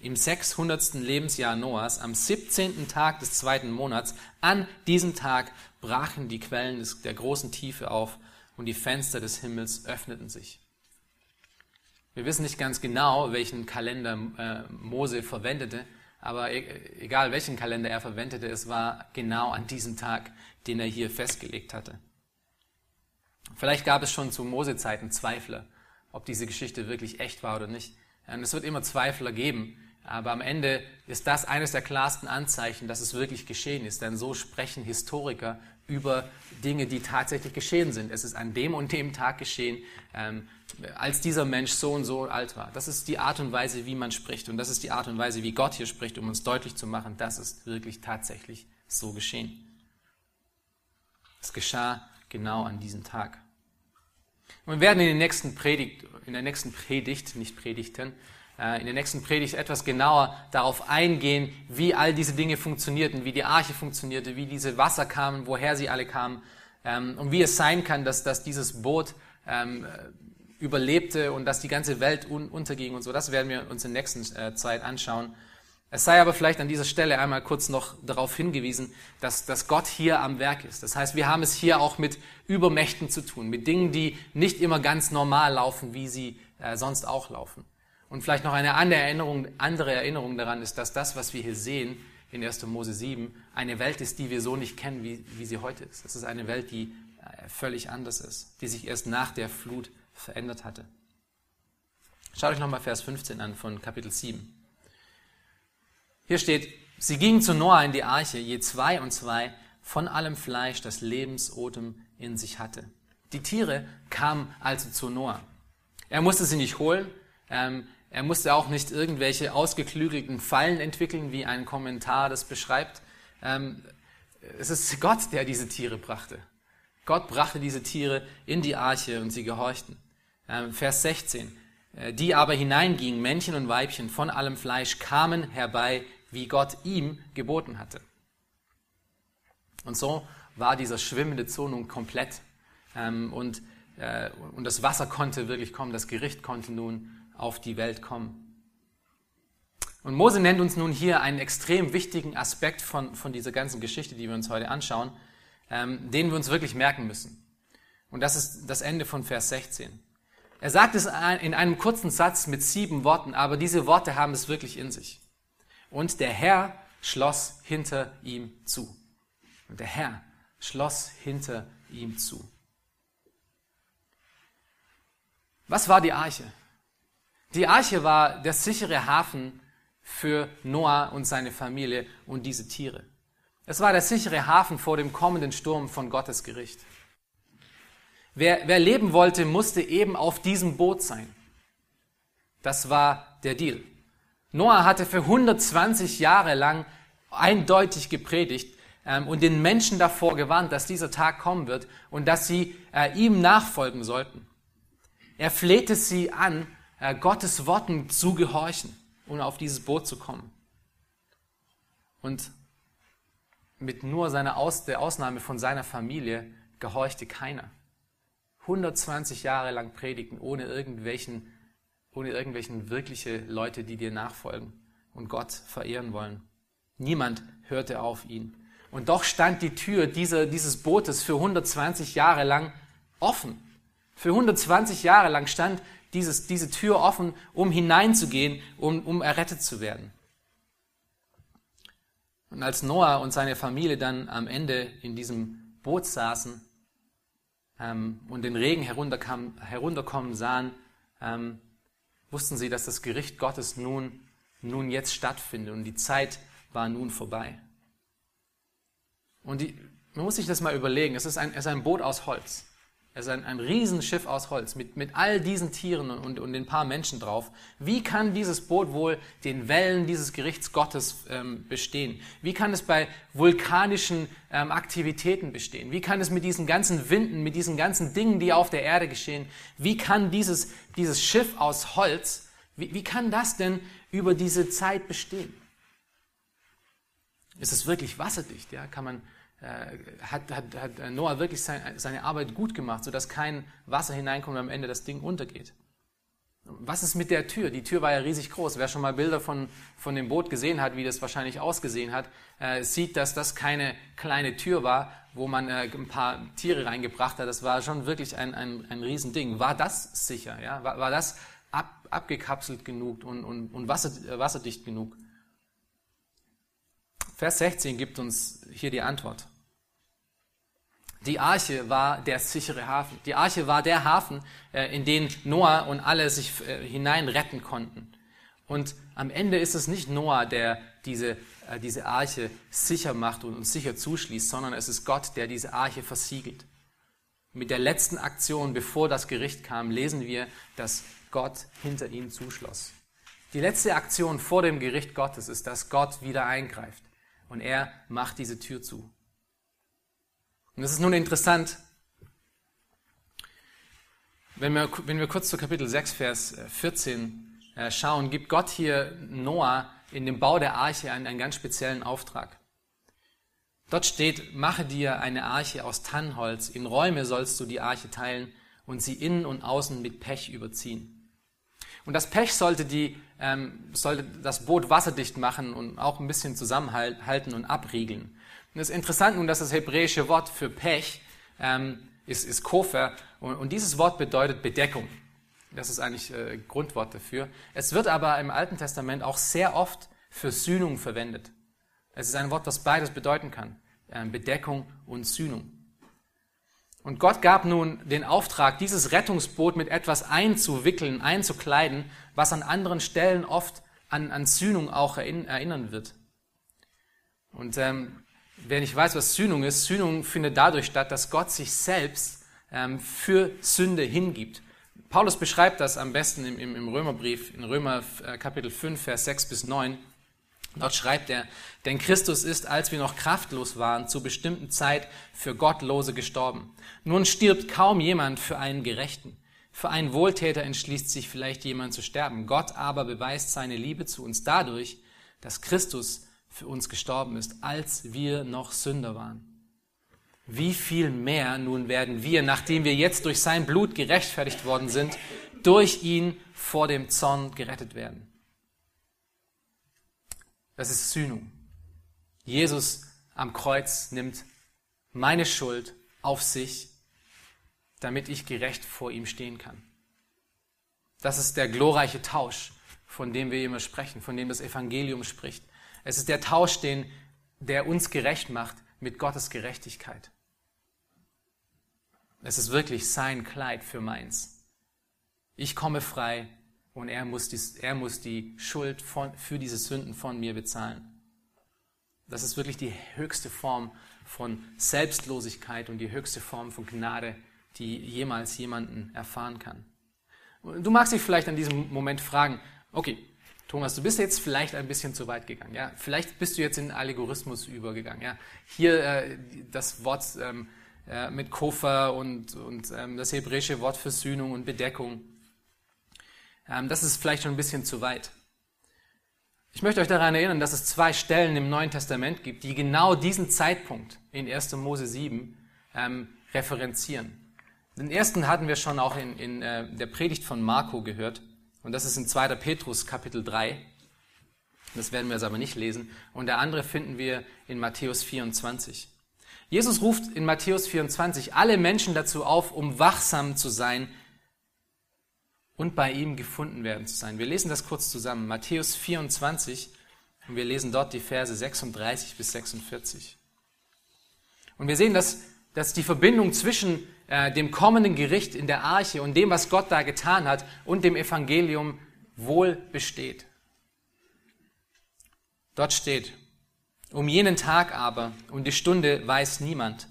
Im 600. Lebensjahr Noahs, am 17. Tag des zweiten Monats, an diesem Tag brachen die Quellen des, der großen Tiefe auf und die Fenster des Himmels öffneten sich. Wir wissen nicht ganz genau, welchen Kalender äh, Mose verwendete, aber e-, egal welchen Kalender er verwendete, es war genau an diesem Tag, den er hier festgelegt hatte. Vielleicht gab es schon zu Mose-Zeiten Zweifler, ob diese Geschichte wirklich echt war oder nicht. Und es wird immer Zweifler geben, aber am Ende ist das eines der klarsten Anzeichen, dass es wirklich geschehen ist. Denn so sprechen Historiker über Dinge, die tatsächlich geschehen sind. Es ist an dem und dem Tag geschehen. Ähm, als dieser Mensch so und so alt war. Das ist die Art und Weise, wie man spricht. Und das ist die Art und Weise, wie Gott hier spricht, um uns deutlich zu machen, das ist wirklich tatsächlich so geschehen. Es geschah genau an diesem Tag. Und wir werden in, den nächsten Predigt, in der nächsten Predigt, nicht Predigten, in der nächsten Predigt etwas genauer darauf eingehen, wie all diese Dinge funktionierten, wie die Arche funktionierte, wie diese Wasser kamen, woher sie alle kamen ähm, und wie es sein kann, dass, dass dieses Boot ähm, überlebte und dass die ganze Welt un unterging und so. Das werden wir uns in der nächsten äh, Zeit anschauen. Es sei aber vielleicht an dieser Stelle einmal kurz noch darauf hingewiesen, dass, dass Gott hier am Werk ist. Das heißt, wir haben es hier auch mit Übermächten zu tun, mit Dingen, die nicht immer ganz normal laufen, wie sie äh, sonst auch laufen. Und vielleicht noch eine andere Erinnerung, andere Erinnerung daran ist, dass das, was wir hier sehen in 1. Mose 7, eine Welt ist, die wir so nicht kennen, wie, wie sie heute ist. Es ist eine Welt, die äh, völlig anders ist, die sich erst nach der Flut verändert hatte. Schaut euch nochmal Vers 15 an von Kapitel 7. Hier steht, sie gingen zu Noah in die Arche, je zwei und zwei, von allem Fleisch, das Lebensotem in sich hatte. Die Tiere kamen also zu Noah. Er musste sie nicht holen, ähm, er musste auch nicht irgendwelche ausgeklügelten Fallen entwickeln, wie ein Kommentar das beschreibt. Ähm, es ist Gott, der diese Tiere brachte. Gott brachte diese Tiere in die Arche und sie gehorchten. Ähm, Vers 16. Äh, die aber hineingingen, Männchen und Weibchen von allem Fleisch, kamen herbei, wie Gott ihm geboten hatte. Und so war dieser schwimmende Zoo nun komplett. Ähm, und, äh, und das Wasser konnte wirklich kommen, das Gericht konnte nun auf die Welt kommen. Und Mose nennt uns nun hier einen extrem wichtigen Aspekt von, von dieser ganzen Geschichte, die wir uns heute anschauen, ähm, den wir uns wirklich merken müssen. Und das ist das Ende von Vers 16. Er sagt es in einem kurzen Satz mit sieben Worten, aber diese Worte haben es wirklich in sich. Und der Herr schloss hinter ihm zu. Und der Herr schloss hinter ihm zu. Was war die Arche? Die Arche war der sichere Hafen für Noah und seine Familie und diese Tiere. Es war der sichere Hafen vor dem kommenden Sturm von Gottes Gericht. Wer, wer leben wollte, musste eben auf diesem Boot sein. Das war der Deal. Noah hatte für 120 Jahre lang eindeutig gepredigt ähm, und den Menschen davor gewarnt, dass dieser Tag kommen wird und dass sie äh, ihm nachfolgen sollten. Er flehte sie an, Gottes Worten zu gehorchen und auf dieses Boot zu kommen. Und mit nur seiner Aus der Ausnahme von seiner Familie gehorchte keiner. 120 Jahre lang predigen ohne irgendwelchen, ohne irgendwelchen wirkliche Leute, die dir nachfolgen und Gott verehren wollen. Niemand hörte auf ihn. Und doch stand die Tür dieser, dieses Bootes für 120 Jahre lang offen. Für 120 Jahre lang stand dieses, diese Tür offen, um hineinzugehen, um, um errettet zu werden. Und als Noah und seine Familie dann am Ende in diesem Boot saßen ähm, und den Regen herunterkam, herunterkommen sahen, ähm, wussten sie, dass das Gericht Gottes nun, nun jetzt stattfindet und die Zeit war nun vorbei. Und die, man muss sich das mal überlegen. Es ist ein, es ist ein Boot aus Holz. Ist ein, ein Riesenschiff aus Holz mit, mit all diesen Tieren und, und ein paar Menschen drauf. Wie kann dieses Boot wohl den Wellen dieses Gerichts Gottes ähm, bestehen? Wie kann es bei vulkanischen ähm, Aktivitäten bestehen? Wie kann es mit diesen ganzen Winden, mit diesen ganzen Dingen, die auf der Erde geschehen, wie kann dieses, dieses Schiff aus Holz, wie, wie kann das denn über diese Zeit bestehen? Ist es wirklich wasserdicht? Ja? Kann man hat, hat, hat Noah wirklich sein, seine Arbeit gut gemacht, sodass kein Wasser hineinkommt und am Ende das Ding untergeht. Was ist mit der Tür? Die Tür war ja riesig groß. Wer schon mal Bilder von, von dem Boot gesehen hat, wie das wahrscheinlich ausgesehen hat, äh, sieht, dass das keine kleine Tür war, wo man äh, ein paar Tiere reingebracht hat. Das war schon wirklich ein, ein, ein Riesending. War das sicher? Ja? War, war das ab, abgekapselt genug und, und, und wasser, äh, wasserdicht genug? Vers 16 gibt uns hier die Antwort. Die Arche war der sichere Hafen. Die Arche war der Hafen, äh, in den Noah und alle sich äh, hinein retten konnten. Und am Ende ist es nicht Noah, der diese, äh, diese Arche sicher macht und uns sicher zuschließt, sondern es ist Gott, der diese Arche versiegelt. Mit der letzten Aktion, bevor das Gericht kam, lesen wir, dass Gott hinter ihm zuschloss. Die letzte Aktion vor dem Gericht Gottes ist, dass Gott wieder eingreift und er macht diese Tür zu. Und es ist nun interessant, wenn wir, wenn wir kurz zu Kapitel 6, Vers 14 äh, schauen, gibt Gott hier Noah in dem Bau der Arche einen, einen ganz speziellen Auftrag. Dort steht, mache dir eine Arche aus Tannholz, in Räume sollst du die Arche teilen und sie innen und außen mit Pech überziehen. Und das Pech sollte, die, ähm, sollte das Boot wasserdicht machen und auch ein bisschen zusammenhalten und abriegeln. Und es ist interessant nun, dass das hebräische Wort für Pech ähm, ist, ist Kofer und, und, dieses Wort bedeutet Bedeckung. Das ist eigentlich äh, Grundwort dafür. Es wird aber im Alten Testament auch sehr oft für Sühnung verwendet. Es ist ein Wort, das beides bedeuten kann. Ähm, Bedeckung und Sühnung. Und Gott gab nun den Auftrag, dieses Rettungsboot mit etwas einzuwickeln, einzukleiden, was an anderen Stellen oft an, an Sühnung auch erinnern wird. Und ähm, wer nicht weiß, was Sühnung ist, Sühnung findet dadurch statt, dass Gott sich selbst ähm, für Sünde hingibt. Paulus beschreibt das am besten im, im, Römerbrief, in Römer äh, Kapitel 5, Vers 6 bis 9. Dort schreibt er, denn Christus ist, als wir noch kraftlos waren, zu bestimmten Zeit für Gottlose gestorben. Nun stirbt kaum jemand für einen Gerechten. Für einen Wohltäter entschließt sich vielleicht jemand zu sterben. Gott aber beweist seine Liebe zu uns dadurch, dass Christus für uns gestorben ist, als wir noch Sünder waren. Wie viel mehr nun werden wir, nachdem wir jetzt durch sein Blut gerechtfertigt worden sind, durch ihn vor dem Zorn gerettet werden. Das ist Sühnung. Jesus am Kreuz nimmt meine Schuld auf sich, damit ich gerecht vor ihm stehen kann. Das ist der glorreiche Tausch, von dem wir immer sprechen, von dem das Evangelium spricht. Es ist der Tausch, den, der uns gerecht macht mit Gottes Gerechtigkeit. Es ist wirklich sein Kleid für meins. Ich komme frei und er muss die, er muss die Schuld von, für diese Sünden von mir bezahlen. Das ist wirklich die höchste Form von Selbstlosigkeit und die höchste Form von Gnade, die jemals jemanden erfahren kann. Du magst dich vielleicht an diesem Moment fragen, okay, Thomas, du bist jetzt vielleicht ein bisschen zu weit gegangen. Ja? Vielleicht bist du jetzt in Allegorismus übergegangen. Ja? Hier äh, das Wort ähm, äh, mit Kofa und, und ähm, das hebräische Wort für Sühnung und Bedeckung. Ähm, das ist vielleicht schon ein bisschen zu weit. Ich möchte euch daran erinnern, dass es zwei Stellen im Neuen Testament gibt, die genau diesen Zeitpunkt in 1. Mose 7 ähm, referenzieren. Den ersten hatten wir schon auch in, in äh, der Predigt von Marco gehört. Und das ist in 2. Petrus Kapitel 3. Das werden wir jetzt aber nicht lesen. Und der andere finden wir in Matthäus 24. Jesus ruft in Matthäus 24 alle Menschen dazu auf, um wachsam zu sein und bei ihm gefunden werden zu sein. Wir lesen das kurz zusammen. Matthäus 24 und wir lesen dort die Verse 36 bis 46. Und wir sehen, dass, dass die Verbindung zwischen äh, dem kommenden Gericht in der Arche und dem, was Gott da getan hat und dem Evangelium wohl besteht. Dort steht, um jenen Tag aber und die Stunde weiß niemand,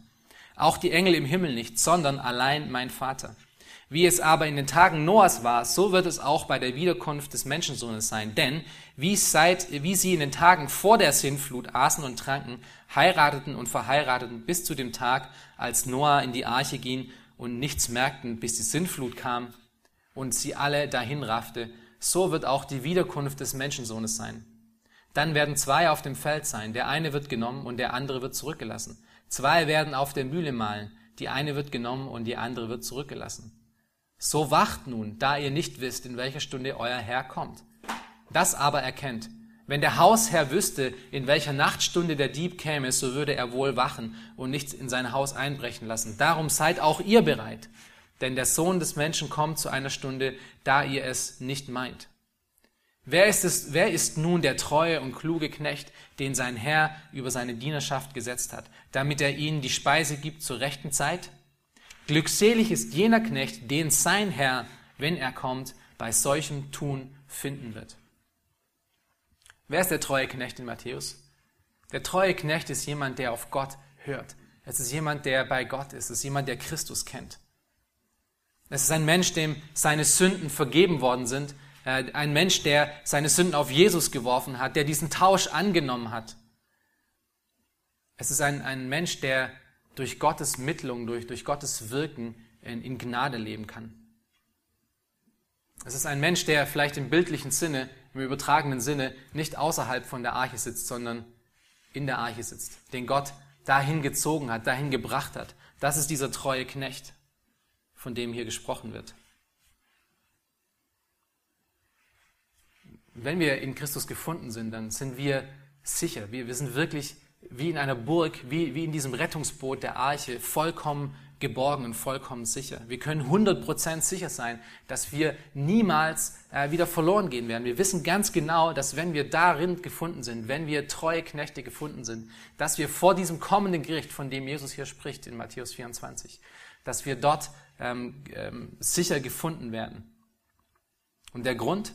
auch die Engel im Himmel nicht, sondern allein mein Vater. Wie es aber in den Tagen Noahs war, so wird es auch bei der Wiederkunft des Menschensohnes sein. Denn wie, seit, wie sie in den Tagen vor der Sintflut aßen und tranken, heirateten und verheirateten bis zu dem Tag, als Noah in die Arche ging und nichts merkten, bis die Sintflut kam und sie alle dahin raffte, so wird auch die Wiederkunft des Menschensohnes sein. Dann werden zwei auf dem Feld sein, der eine wird genommen und der andere wird zurückgelassen. Zwei werden auf der Mühle mahlen, die eine wird genommen und die andere wird zurückgelassen. So wacht nun, da ihr nicht wisst, in welcher Stunde euer Herr kommt. Das aber erkennt. Wenn der Hausherr wüsste, in welcher Nachtstunde der Dieb käme, so würde er wohl wachen und nichts in sein Haus einbrechen lassen. Darum seid auch ihr bereit, denn der Sohn des Menschen kommt zu einer Stunde, da ihr es nicht meint. Wer ist, es, wer ist nun der treue und kluge Knecht, den sein Herr über seine Dienerschaft gesetzt hat, damit er ihnen die Speise gibt zur rechten Zeit? Glückselig ist jener Knecht, den sein Herr, wenn er kommt, bei solchem Tun finden wird. Wer ist der treue Knecht in Matthäus? Der treue Knecht ist jemand, der auf Gott hört. Es ist jemand, der bei Gott ist. Es ist jemand, der Christus kennt. Es ist ein Mensch, dem seine Sünden vergeben worden sind. Äh, ein Mensch, der seine Sünden auf Jesus geworfen hat, der diesen Tausch angenommen hat. Es ist ein, ein Mensch, der durch Gottes Mittlung, durch, durch Gottes Wirken in, in Gnade leben kann. Es ist ein Mensch, der vielleicht im bildlichen Sinne, im übertragenen Sinne, nicht außerhalb von der Arche sitzt, sondern in der Arche sitzt, den Gott dahin gezogen hat, dahin gebracht hat. Das ist dieser treue Knecht, von dem hier gesprochen wird. Wenn wir in Christus gefunden sind, dann sind wir sicher. Wir, wir sind wirklich wie in einer Burg, wie, wie in diesem Rettungsboot der Arche, vollkommen geborgen und vollkommen sicher. Wir können 100% sicher sein, dass wir niemals äh, wieder verloren gehen werden. Wir wissen ganz genau, dass wenn wir darin gefunden sind, wenn wir treue Knechte gefunden sind, dass wir vor diesem kommenden Gericht, von dem Jesus hier spricht in Matthäus 24, dass wir dort ähm, ähm, sicher gefunden werden. Und der Grund,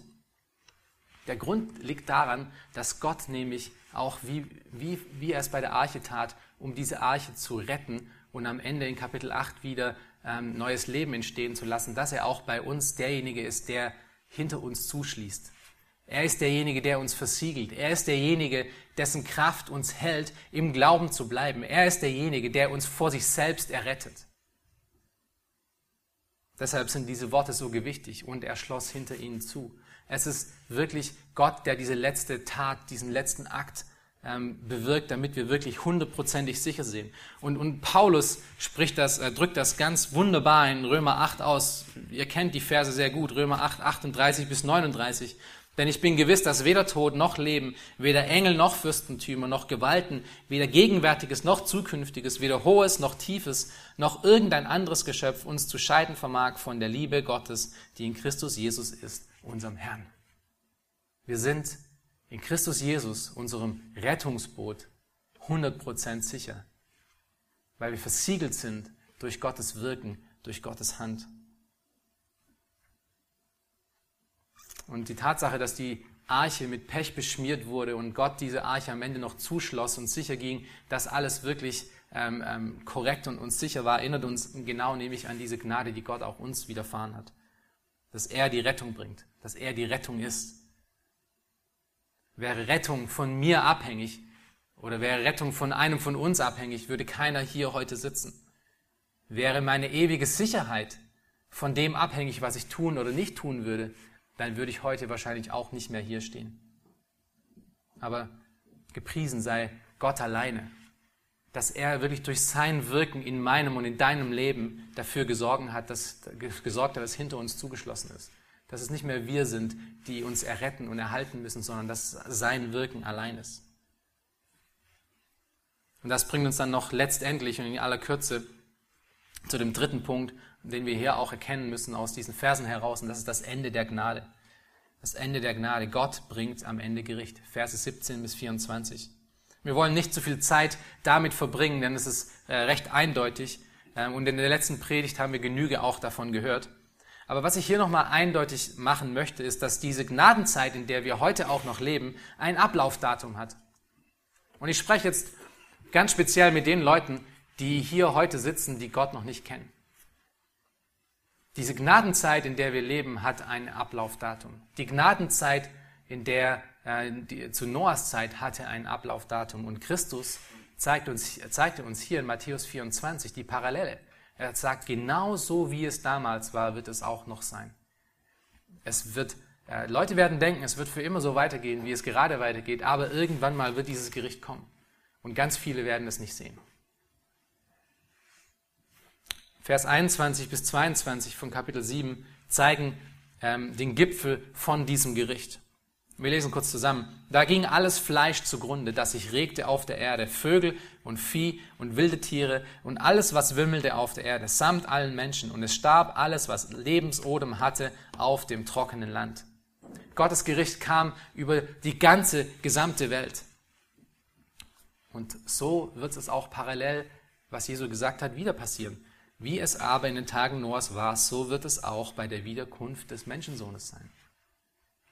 der Grund liegt daran, dass Gott nämlich auch wie, wie, wie er es bei der Arche tat, um diese Arche zu retten und am Ende in Kapitel 8 wieder ähm, neues Leben entstehen zu lassen, dass er auch bei uns derjenige ist, der hinter uns zuschließt. Er ist derjenige, der uns versiegelt. Er ist derjenige, dessen Kraft uns hält, im Glauben zu bleiben. Er ist derjenige, der uns vor sich selbst errettet. Deshalb sind diese Worte so gewichtig und er schloss hinter ihnen zu. Es ist wirklich Gott, der diese letzte Tat, diesen letzten Akt ähm, bewirkt, damit wir wirklich hundertprozentig sicher sind. Und, und Paulus spricht das, äh, drückt das ganz wunderbar in Römer 8 aus. Ihr kennt die Verse sehr gut, Römer 8, 38 bis 39. Denn ich bin gewiss, dass weder Tod noch Leben, weder Engel noch Fürstentümer noch Gewalten, weder Gegenwärtiges noch Zukünftiges, weder Hohes noch Tiefes, noch irgendein anderes Geschöpf uns zu scheiden vermag von der Liebe Gottes, die in Christus Jesus ist, unserem Herrn. Wir sind in Christus Jesus, unserem Rettungsboot, 100% sicher, weil wir versiegelt sind durch Gottes Wirken, durch Gottes Hand. Und die Tatsache, dass die Arche mit Pech beschmiert wurde und Gott diese Arche am Ende noch zuschloss und sicher ging, dass alles wirklich ähm, ähm, korrekt und uns sicher war, erinnert uns genau nämlich an diese Gnade, die Gott auch uns widerfahren hat. Dass er die Rettung bringt, dass er die Rettung ist. Wäre Rettung von mir abhängig oder wäre Rettung von einem von uns abhängig, würde keiner hier heute sitzen. Wäre meine ewige Sicherheit von dem abhängig, was ich tun oder nicht tun würde, dann würde ich heute wahrscheinlich auch nicht mehr hier stehen. Aber gepriesen sei Gott alleine, dass er wirklich durch sein Wirken in meinem und in deinem Leben dafür gesorgt hat, dass, gesorgt hat, dass hinter uns zugeschlossen ist. Dass es nicht mehr wir sind, die uns erretten und erhalten müssen, sondern dass sein Wirken allein ist. Und das bringt uns dann noch letztendlich und in aller Kürze zu dem dritten Punkt, den wir hier auch erkennen müssen aus diesen Versen heraus, und das ist das Ende der Gnade. Das Ende der Gnade. Gott bringt am Ende Gericht. Verse 17 bis 24. Wir wollen nicht zu viel Zeit damit verbringen, denn es ist äh, recht eindeutig. Ähm, und in der letzten Predigt haben wir Genüge auch davon gehört. Aber was ich hier nochmal eindeutig machen möchte, ist, dass diese Gnadenzeit, in der wir heute auch noch leben, ein Ablaufdatum hat. Und ich spreche jetzt ganz speziell mit den Leuten, die hier heute sitzen, die Gott noch nicht kennen. Diese Gnadenzeit, in der wir leben, hat ein Ablaufdatum. Die Gnadenzeit, in der äh, die, zu Noahs Zeit hatte ein Ablaufdatum. Und Christus zeigt uns, zeigte uns hier in Matthäus 24 die Parallele. Er sagt, genau so wie es damals war, wird es auch noch sein. Es wird, äh, Leute werden denken, es wird für immer so weitergehen, wie es gerade weitergeht, aber irgendwann mal wird dieses Gericht kommen. Und ganz viele werden es nicht sehen. Vers 21 bis 22 von Kapitel 7 zeigen ähm, den Gipfel von diesem Gericht. Wir lesen kurz zusammen. Da ging alles Fleisch zugrunde, das sich regte auf der Erde, Vögel und Vieh und wilde Tiere und alles, was wimmelte auf der Erde, samt allen Menschen. Und es starb alles, was Lebensodem hatte, auf dem trockenen Land. Gottes Gericht kam über die ganze gesamte Welt. Und so wird es auch parallel, was Jesu gesagt hat, wieder passieren. Wie es aber in den Tagen Noahs war, so wird es auch bei der Wiederkunft des Menschensohnes sein.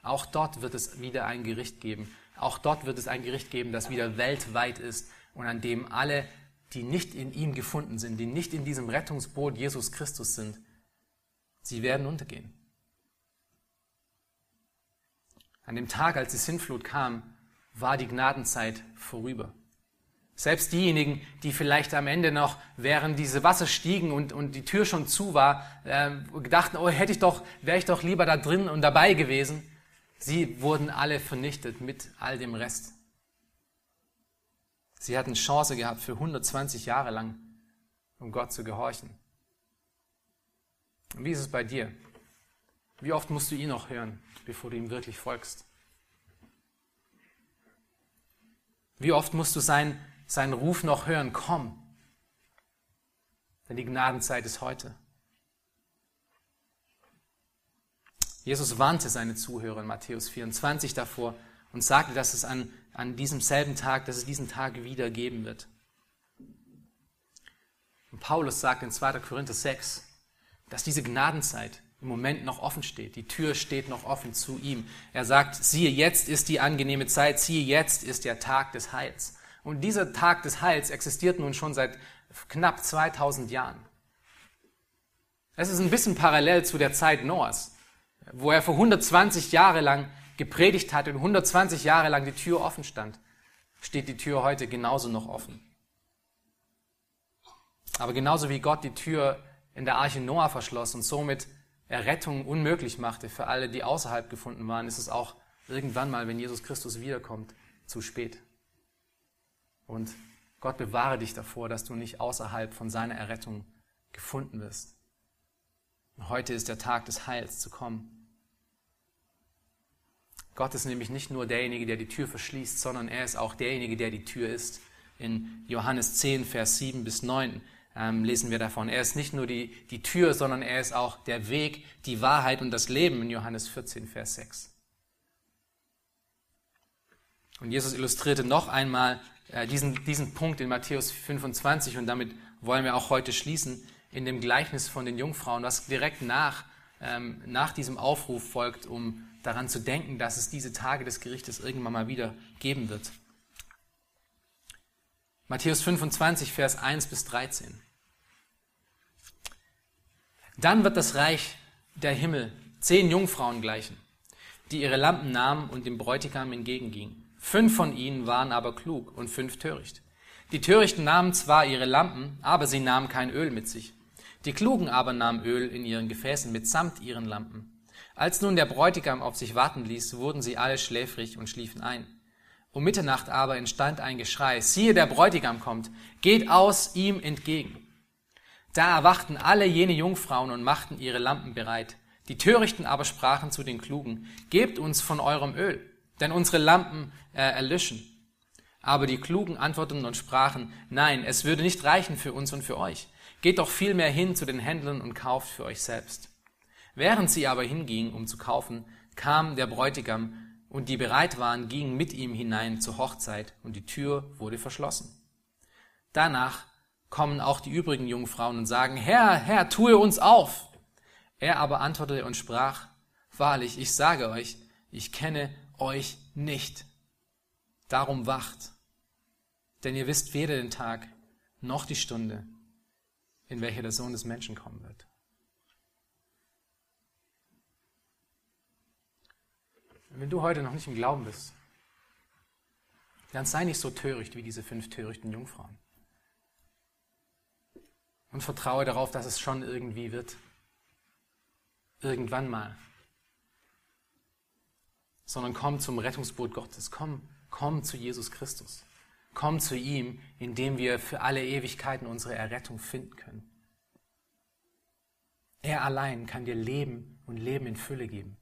Auch dort wird es wieder ein Gericht geben. Auch dort wird es ein Gericht geben, das wieder weltweit ist und an dem alle, die nicht in ihm gefunden sind, die nicht in diesem Rettungsboot Jesus Christus sind, sie werden untergehen. An dem Tag, als die Sintflut kam, war die Gnadenzeit vorüber. Selbst diejenigen, die vielleicht am Ende noch, während diese Wasser stiegen und, und die Tür schon zu war, äh, gedachten, oh, hätte ich doch, wäre ich doch lieber da drin und dabei gewesen. Sie wurden alle vernichtet mit all dem Rest. Sie hatten Chance gehabt für 120 Jahre lang, um Gott zu gehorchen. Und wie ist es bei dir? Wie oft musst du ihn noch hören, bevor du ihm wirklich folgst? Wie oft musst du sein, seinen Ruf noch hören, komm. Denn die Gnadenzeit ist heute. Jesus warnte seine Zuhörer in Matthäus 24 davor und sagte, dass es an, an diesem selben Tag, dass es diesen Tag wieder geben wird. Und Paulus sagt in 2. Korinther 6, dass diese Gnadenzeit im Moment noch offen steht. Die Tür steht noch offen zu ihm. Er sagt, siehe, jetzt ist die angenehme Zeit, siehe, jetzt ist der Tag des Heils. Und dieser Tag des Heils existiert nun schon seit knapp 2000 Jahren. Es ist ein bisschen parallel zu der Zeit Noahs, wo er vor 120 Jahre lang gepredigt hat und 120 Jahre lang die Tür offen stand, steht die Tür heute genauso noch offen. Aber genauso wie Gott die Tür in der Arche Noah verschloss und somit Errettung unmöglich machte für alle, die außerhalb gefunden waren, ist es auch irgendwann mal, wenn Jesus Christus wiederkommt, zu spät. Und Gott bewahre dich davor, dass du nicht außerhalb von seiner Errettung gefunden wirst. Heute ist der Tag des Heils zu kommen. Gott ist nämlich nicht nur derjenige, der die Tür verschließt, sondern er ist auch derjenige, der die Tür ist. In Johannes 10, Vers 7 bis 9 ähm, lesen wir davon. Er ist nicht nur die, die Tür, sondern er ist auch der Weg, die Wahrheit und das Leben in Johannes 14, Vers 6. Und Jesus illustrierte noch einmal äh, diesen, diesen Punkt in Matthäus 25 und damit wollen wir auch heute schließen in dem Gleichnis von den Jungfrauen, was direkt nach, ähm, nach diesem Aufruf folgt, um daran zu denken, dass es diese Tage des Gerichtes irgendwann mal wieder geben wird. Matthäus 25, Vers 1 bis 13. Dann wird das Reich der Himmel zehn Jungfrauen gleichen, die ihre Lampen nahmen und dem Bräutigam entgegengingen. Fünf von ihnen waren aber klug und fünf töricht. Die Törichten nahmen zwar ihre Lampen, aber sie nahmen kein Öl mit sich. Die Klugen aber nahmen Öl in ihren Gefäßen mitsamt ihren Lampen. Als nun der Bräutigam auf sich warten ließ, wurden sie alle schläfrig und schliefen ein. Um Mitternacht aber entstand ein Geschrei, siehe, der Bräutigam kommt, geht aus ihm entgegen. Da erwachten alle jene Jungfrauen und machten ihre Lampen bereit. Die Törichten aber sprachen zu den Klugen, gebt uns von eurem Öl, denn unsere Lampen äh, erlöschen. Aber die Klugen antworteten und sprachen, nein, es würde nicht reichen für uns und für euch. Geht doch vielmehr hin zu den Händlern und kauft für euch selbst. Während sie aber hingingen, um zu kaufen, kam der Bräutigam, und die bereit waren, gingen mit ihm hinein zur Hochzeit, und die Tür wurde verschlossen. Danach kommen auch die übrigen Jungfrauen und sagen, Herr, Herr, tue uns auf. Er aber antwortete und sprach, Wahrlich, ich sage euch, ich kenne euch nicht. Darum wacht, denn ihr wisst weder den Tag noch die Stunde, in welcher der Sohn des Menschen kommen wird. Wenn du heute noch nicht im Glauben bist, dann sei nicht so töricht wie diese fünf törichten Jungfrauen. Und vertraue darauf, dass es schon irgendwie wird. Irgendwann mal. Sondern komm zum Rettungsboot Gottes. Komm, komm zu Jesus Christus. Komm zu ihm, indem wir für alle Ewigkeiten unsere Errettung finden können. Er allein kann dir Leben und Leben in Fülle geben.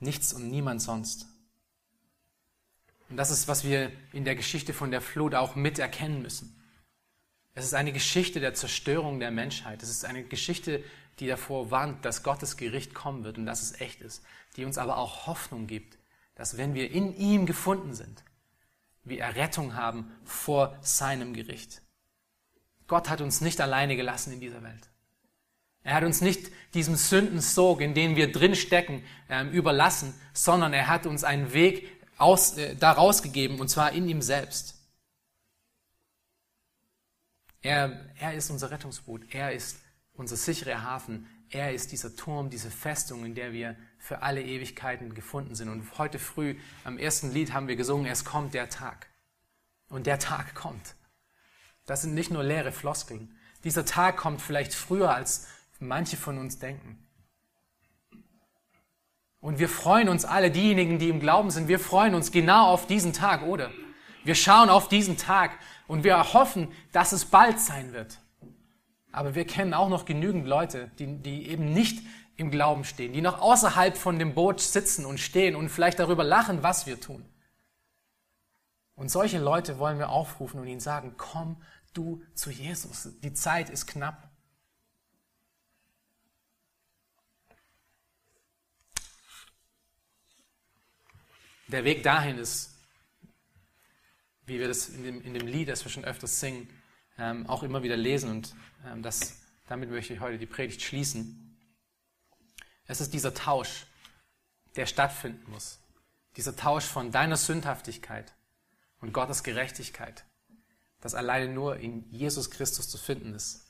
Nichts und niemand sonst. Und das ist, was wir in der Geschichte von der Flut auch miterkennen müssen. Es ist eine Geschichte der Zerstörung der Menschheit. Es ist eine Geschichte, die davor warnt, dass Gottes Gericht kommen wird und dass es echt ist, die uns aber auch Hoffnung gibt, dass wenn wir in ihm gefunden sind, wir Errettung haben vor seinem Gericht. Gott hat uns nicht alleine gelassen in dieser Welt. Er hat uns nicht diesem Sündensog, in dem wir drin stecken, ähm, überlassen, sondern er hat uns einen Weg aus, äh, daraus gegeben, und zwar in ihm selbst. Er, er ist unser Rettungsboot. Er ist unser sicherer Hafen. Er ist dieser Turm, diese Festung, in der wir für alle Ewigkeiten gefunden sind. Und heute früh am ersten Lied haben wir gesungen, es kommt der Tag. Und der Tag kommt. Das sind nicht nur leere Floskeln. Dieser Tag kommt vielleicht früher, als manche von uns denken. Und wir freuen uns alle, diejenigen, die im Glauben sind, wir freuen uns genau auf diesen Tag, oder? Wir schauen auf diesen Tag und wir hoffen, dass es bald sein wird. Aber wir kennen auch noch genügend Leute, die, die eben nicht im Glauben stehen, die noch außerhalb von dem Boot sitzen und stehen und vielleicht darüber lachen, was wir tun. Und solche Leute wollen wir aufrufen und ihnen sagen, komm du zu Jesus. Die Zeit ist knapp. Der Weg dahin ist wie wir das in dem, in dem Lied, das wir schon öfters singen, ähm, auch immer wieder lesen. Und ähm, das, damit möchte ich heute die Predigt schließen. Es ist dieser Tausch, der stattfinden muss. Dieser Tausch von deiner Sündhaftigkeit und Gottes Gerechtigkeit, das alleine nur in Jesus Christus zu finden ist.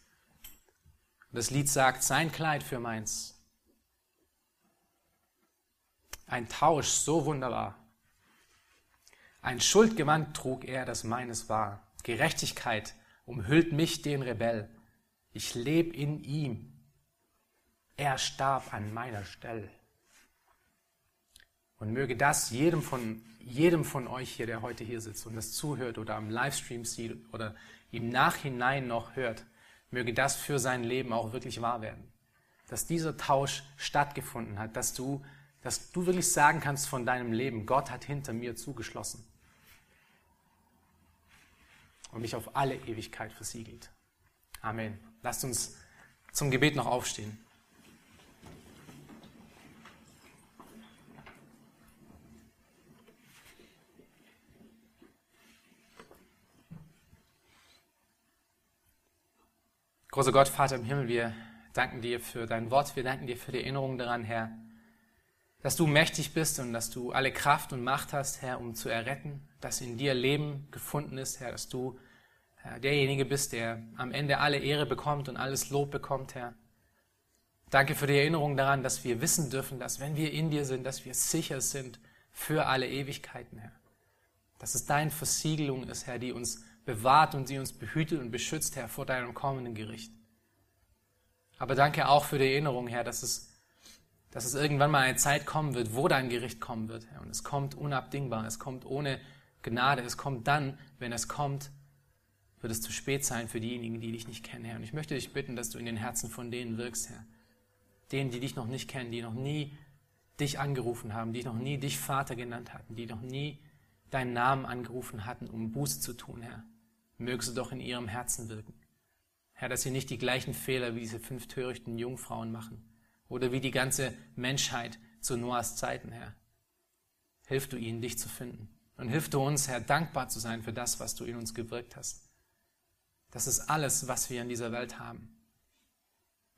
Und das Lied sagt, sein Kleid für meins. Ein Tausch so wunderbar, ein Schuldgewand trug er, das meines war. Gerechtigkeit umhüllt mich, den Rebell. Ich leb in ihm. Er starb an meiner Stelle. Und möge das jedem von, jedem von euch hier, der heute hier sitzt und das zuhört oder am Livestream sieht oder im Nachhinein noch hört, möge das für sein Leben auch wirklich wahr werden. Dass dieser Tausch stattgefunden hat, dass du dass du wirklich sagen kannst von deinem Leben, Gott hat hinter mir zugeschlossen und mich auf alle Ewigkeit versiegelt. Amen. Lasst uns zum Gebet noch aufstehen. Großer Gott, Vater im Himmel, wir danken dir für dein Wort, wir danken dir für die Erinnerung daran, Herr, dass du mächtig bist und dass du alle Kraft und Macht hast, Herr, um zu erretten, dass in dir Leben gefunden ist, Herr, dass du Herr, derjenige bist, der am Ende alle Ehre bekommt und alles Lob bekommt, Herr. Danke für die Erinnerung daran, dass wir wissen dürfen, dass wenn wir in dir sind, dass wir sicher sind für alle Ewigkeiten, Herr. Dass es deine Versiegelung ist, Herr, die uns bewahrt und die uns behütet und beschützt, Herr, vor deinem kommenden Gericht. Aber danke auch für die Erinnerung, Herr, dass es, dass es irgendwann mal eine Zeit kommen wird, wo dein Gericht kommen wird. Herr. Und es kommt unabdingbar, es kommt ohne Gnade, es kommt dann, wenn es kommt, wird es zu spät sein für diejenigen, die dich nicht kennen, Herr. Und ich möchte dich bitten, dass du in den Herzen von denen wirkst, Herr. Denen, die dich noch nicht kennen, die noch nie dich angerufen haben, die noch nie dich Vater genannt hatten, die noch nie deinen Namen angerufen hatten, um Buße zu tun, Herr. Mögst du doch in ihrem Herzen wirken. Herr, dass sie nicht die gleichen Fehler wie diese fünf törichten Jungfrauen machen oder wie die ganze Menschheit zu Noahs Zeiten, Herr. Hilf du ihnen, dich zu finden. Und hilf du uns, Herr, dankbar zu sein für das, was du in uns gewirkt hast. Das ist alles, was wir in dieser Welt haben.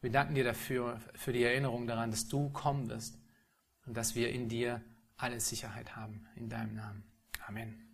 Wir danken dir dafür, für die Erinnerung daran, dass du kommen wirst und dass wir in dir alle Sicherheit haben. In deinem Namen. Amen.